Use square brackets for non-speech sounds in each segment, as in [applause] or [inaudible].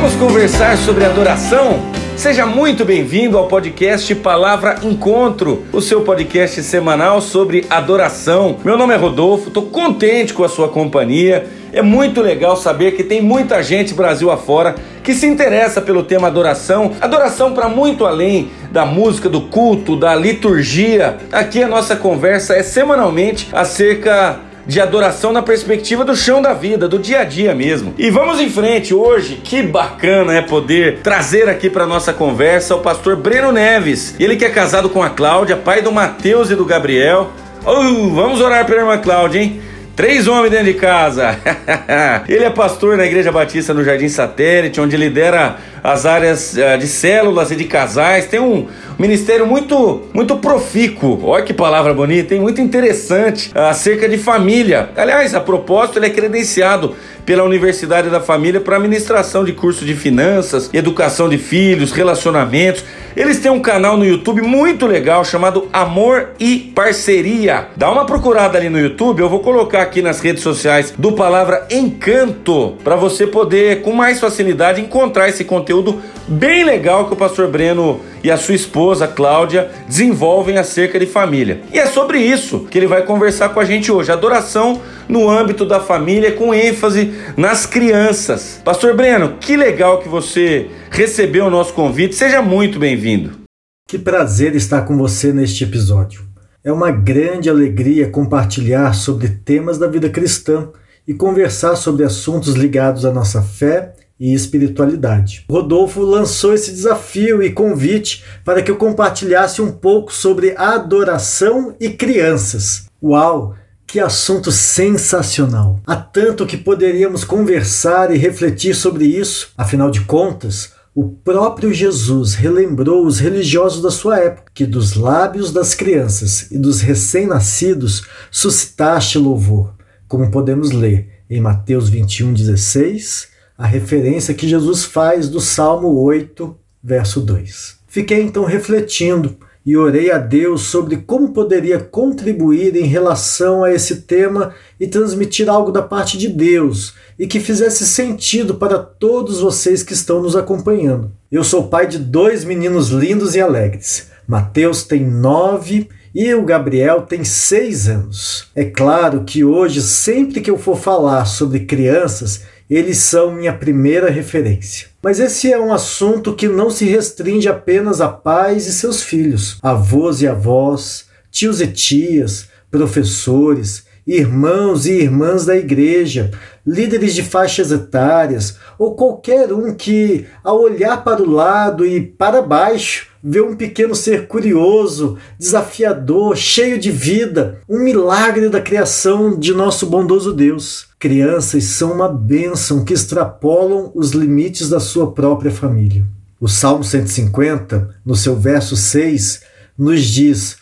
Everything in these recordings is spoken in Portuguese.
Vamos conversar sobre adoração? Seja muito bem-vindo ao podcast Palavra Encontro, o seu podcast semanal sobre adoração. Meu nome é Rodolfo, estou contente com a sua companhia. É muito legal saber que tem muita gente Brasil afora que se interessa pelo tema adoração. Adoração para muito além da música, do culto, da liturgia. Aqui a nossa conversa é semanalmente acerca de adoração na perspectiva do chão da vida, do dia a dia mesmo. E vamos em frente hoje. Que bacana é poder trazer aqui para nossa conversa o pastor Breno Neves. Ele que é casado com a Cláudia, pai do Mateus e do Gabriel. Vamos orar pela irmã Cláudia, hein? Três homens dentro de casa. [laughs] ele é pastor na Igreja Batista no Jardim Satélite, onde lidera as áreas eh, de células e de casais. Tem um ministério muito, muito profícuo. Olha que palavra bonita, hein? Muito interessante acerca de família. Aliás, a propósito, ele é credenciado pela Universidade da Família para ministração de curso de finanças, educação de filhos, relacionamentos. Eles têm um canal no YouTube muito legal chamado Amor e Parceria. Dá uma procurada ali no YouTube, eu vou colocar aqui nas redes sociais do Palavra Encanto para você poder com mais facilidade encontrar esse conteúdo bem legal que o pastor Breno e a sua esposa Cláudia desenvolvem acerca de família. E é sobre isso que ele vai conversar com a gente hoje, adoração no âmbito da família com ênfase nas crianças. Pastor Breno, que legal que você recebeu o nosso convite. Seja muito bem-vindo. Que prazer estar com você neste episódio. É uma grande alegria compartilhar sobre temas da vida cristã e conversar sobre assuntos ligados à nossa fé e espiritualidade. Rodolfo lançou esse desafio e convite para que eu compartilhasse um pouco sobre adoração e crianças. Uau! Que assunto sensacional! Há tanto que poderíamos conversar e refletir sobre isso. Afinal de contas, o próprio Jesus relembrou os religiosos da sua época que dos lábios das crianças e dos recém-nascidos suscitaste louvor, como podemos ler em Mateus 21:16 a referência que Jesus faz do Salmo 8, verso 2. Fiquei então refletindo e orei a Deus sobre como poderia contribuir em relação a esse tema e transmitir algo da parte de Deus e que fizesse sentido para todos vocês que estão nos acompanhando. Eu sou pai de dois meninos lindos e alegres. Mateus tem nove e o Gabriel tem seis anos. É claro que hoje, sempre que eu for falar sobre crianças, eles são minha primeira referência. Mas esse é um assunto que não se restringe apenas a pais e seus filhos, avós e avós, tios e tias, professores, irmãos e irmãs da igreja, líderes de faixas etárias ou qualquer um que, ao olhar para o lado e para baixo, vê um pequeno ser curioso, desafiador, cheio de vida, um milagre da criação de nosso bondoso Deus. Crianças são uma bênção que extrapolam os limites da sua própria família. O Salmo 150, no seu verso 6, nos diz: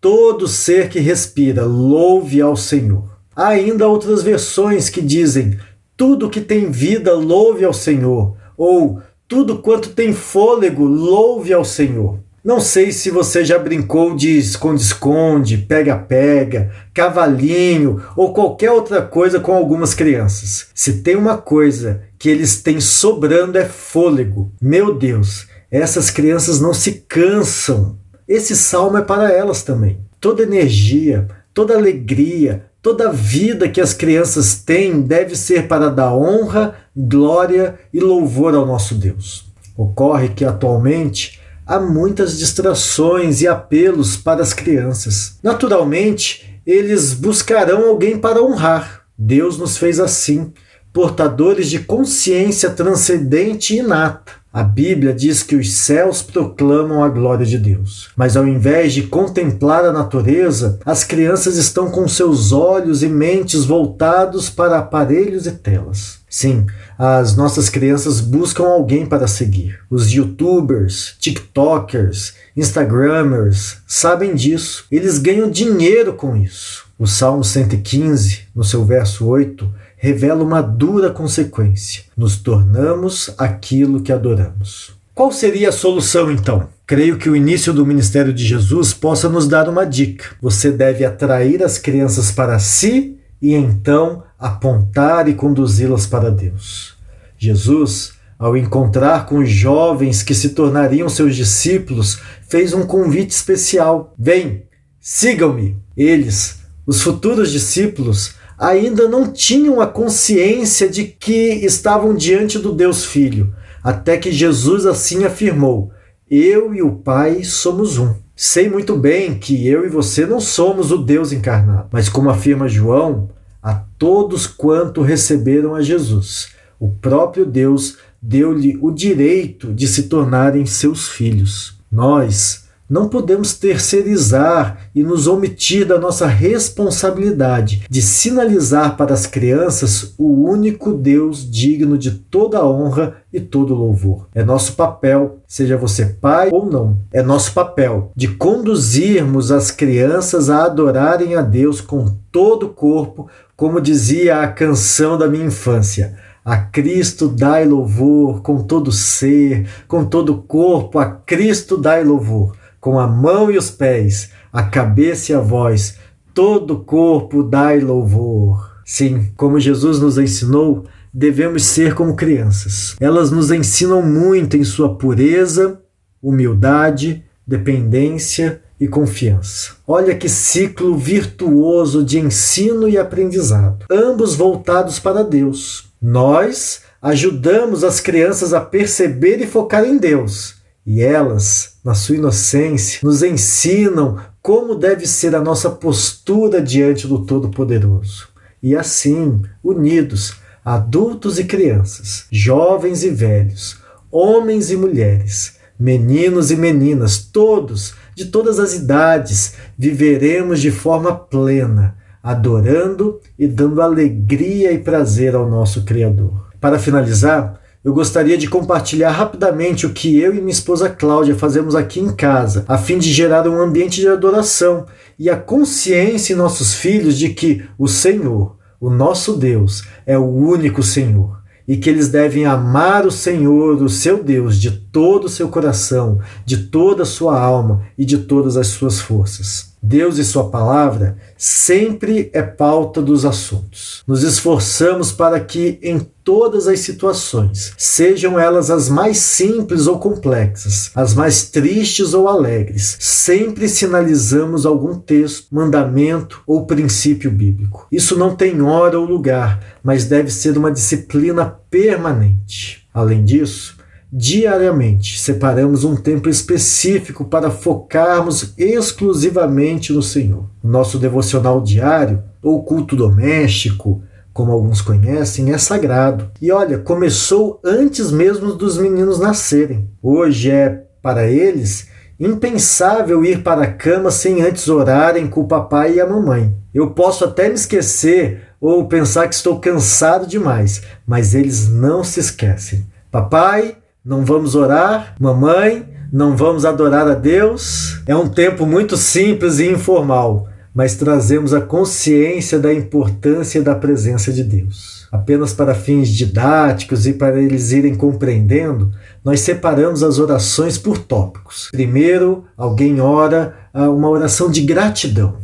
Todo ser que respira, louve ao Senhor. Há ainda outras versões que dizem: Tudo que tem vida, louve ao Senhor. Ou tudo quanto tem fôlego, louve ao Senhor. Não sei se você já brincou de esconde-esconde, pega-pega, cavalinho ou qualquer outra coisa com algumas crianças. Se tem uma coisa que eles têm sobrando é fôlego. Meu Deus, essas crianças não se cansam. Esse salmo é para elas também. Toda energia, toda alegria, Toda vida que as crianças têm deve ser para dar honra, glória e louvor ao nosso Deus. Ocorre que atualmente há muitas distrações e apelos para as crianças. Naturalmente, eles buscarão alguém para honrar. Deus nos fez assim, portadores de consciência transcendente e inata. A Bíblia diz que os céus proclamam a glória de Deus. Mas ao invés de contemplar a natureza, as crianças estão com seus olhos e mentes voltados para aparelhos e telas. Sim, as nossas crianças buscam alguém para seguir. Os youtubers, tiktokers, instagramers sabem disso. Eles ganham dinheiro com isso. O Salmo 115, no seu verso 8, revela uma dura consequência: nos tornamos aquilo que adoramos. Qual seria a solução então? Creio que o início do ministério de Jesus possa nos dar uma dica. Você deve atrair as crianças para si e então apontar e conduzi-las para Deus. Jesus, ao encontrar com os jovens que se tornariam seus discípulos, fez um convite especial: Vem, sigam-me. Eles, os futuros discípulos, ainda não tinham a consciência de que estavam diante do Deus Filho, até que Jesus assim afirmou: Eu e o Pai somos um. Sei muito bem que eu e você não somos o Deus encarnado, mas como afirma João, a todos quanto receberam a Jesus, o próprio Deus deu-lhe o direito de se tornarem seus filhos. Nós não podemos terceirizar e nos omitir da nossa responsabilidade de sinalizar para as crianças o único Deus digno de toda honra e todo louvor. É nosso papel, seja você pai ou não, é nosso papel de conduzirmos as crianças a adorarem a Deus com todo o corpo, como dizia a canção da minha infância. A Cristo dai louvor com todo ser, com todo corpo, a Cristo dai louvor com a mão e os pés, a cabeça e a voz, todo o corpo dai louvor. Sim, como Jesus nos ensinou, devemos ser como crianças. Elas nos ensinam muito em sua pureza, humildade, dependência e confiança. Olha que ciclo virtuoso de ensino e aprendizado, ambos voltados para Deus. Nós ajudamos as crianças a perceber e focar em Deus e elas, na sua inocência, nos ensinam como deve ser a nossa postura diante do Todo-Poderoso. E assim, unidos, adultos e crianças, jovens e velhos, homens e mulheres, meninos e meninas, todos, de todas as idades, viveremos de forma plena, adorando e dando alegria e prazer ao nosso Criador. Para finalizar, eu gostaria de compartilhar rapidamente o que eu e minha esposa Cláudia fazemos aqui em casa, a fim de gerar um ambiente de adoração e a consciência em nossos filhos de que o Senhor, o nosso Deus, é o único Senhor e que eles devem amar o Senhor, o seu Deus, de todo o seu coração, de toda a sua alma e de todas as suas forças. Deus e Sua palavra sempre é pauta dos assuntos. Nos esforçamos para que, em todas as situações, sejam elas as mais simples ou complexas, as mais tristes ou alegres, sempre sinalizamos algum texto, mandamento ou princípio bíblico. Isso não tem hora ou lugar, mas deve ser uma disciplina permanente. Além disso, Diariamente, separamos um tempo específico para focarmos exclusivamente no Senhor. Nosso devocional diário, ou culto doméstico, como alguns conhecem, é sagrado. E olha, começou antes mesmo dos meninos nascerem. Hoje é, para eles, impensável ir para a cama sem antes orarem com o papai e a mamãe. Eu posso até me esquecer ou pensar que estou cansado demais, mas eles não se esquecem. Papai, não vamos orar, mamãe, não vamos adorar a Deus. É um tempo muito simples e informal, mas trazemos a consciência da importância da presença de Deus. Apenas para fins didáticos e para eles irem compreendendo, nós separamos as orações por tópicos. Primeiro, alguém ora ah, uma oração de gratidão.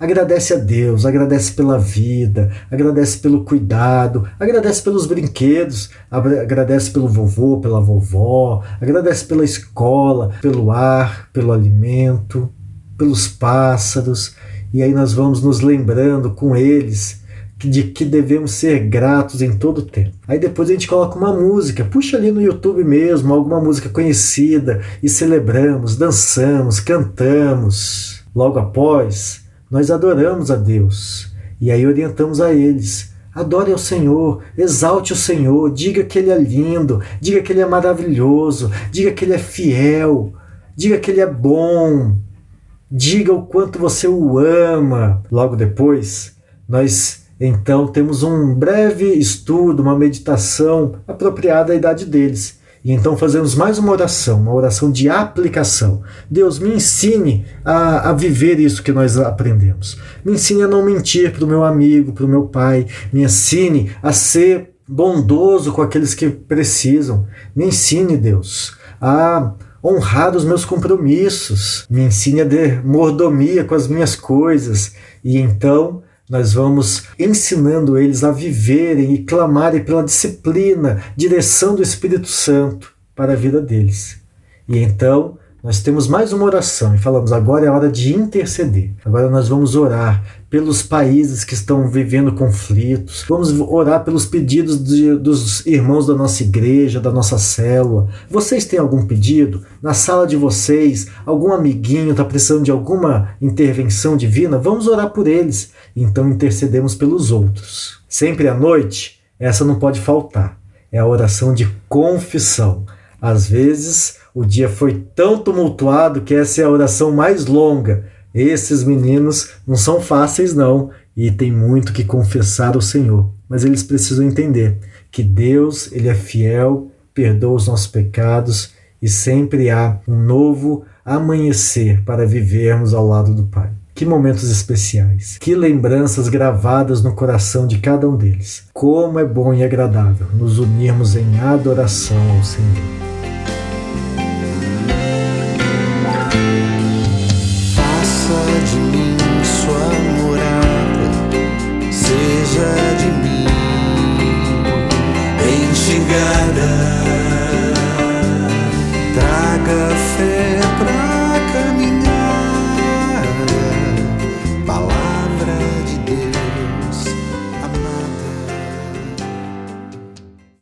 Agradece a Deus, agradece pela vida, agradece pelo cuidado, agradece pelos brinquedos, agradece pelo vovô, pela vovó, agradece pela escola, pelo ar, pelo alimento, pelos pássaros. E aí nós vamos nos lembrando com eles de que devemos ser gratos em todo o tempo. Aí depois a gente coloca uma música, puxa ali no YouTube mesmo, alguma música conhecida e celebramos, dançamos, cantamos. Logo após, nós adoramos a Deus e aí orientamos a eles. Adore ao Senhor, exalte o Senhor, diga que Ele é lindo, diga que Ele é maravilhoso, diga que Ele é fiel, diga que Ele é bom, diga o quanto você o ama. Logo depois, nós então temos um breve estudo, uma meditação apropriada à idade deles. E então fazemos mais uma oração, uma oração de aplicação. Deus, me ensine a, a viver isso que nós aprendemos. Me ensine a não mentir para o meu amigo, para o meu pai. Me ensine a ser bondoso com aqueles que precisam. Me ensine, Deus, a honrar os meus compromissos. Me ensine a ter mordomia com as minhas coisas. E então nós vamos ensinando eles a viverem e clamarem pela disciplina, direção do Espírito Santo para a vida deles. E então nós temos mais uma oração e falamos agora é hora de interceder. Agora nós vamos orar pelos países que estão vivendo conflitos, vamos orar pelos pedidos de, dos irmãos da nossa igreja, da nossa célula. Vocês têm algum pedido? Na sala de vocês, algum amiguinho está precisando de alguma intervenção divina? Vamos orar por eles. Então intercedemos pelos outros. Sempre à noite, essa não pode faltar. É a oração de confissão. Às vezes, o dia foi tão tumultuado que essa é a oração mais longa. Esses meninos não são fáceis, não, e tem muito que confessar ao Senhor. Mas eles precisam entender que Deus, ele é fiel, perdoa os nossos pecados e sempre há um novo amanhecer para vivermos ao lado do Pai. Que momentos especiais, que lembranças gravadas no coração de cada um deles. Como é bom e agradável nos unirmos em adoração ao Senhor.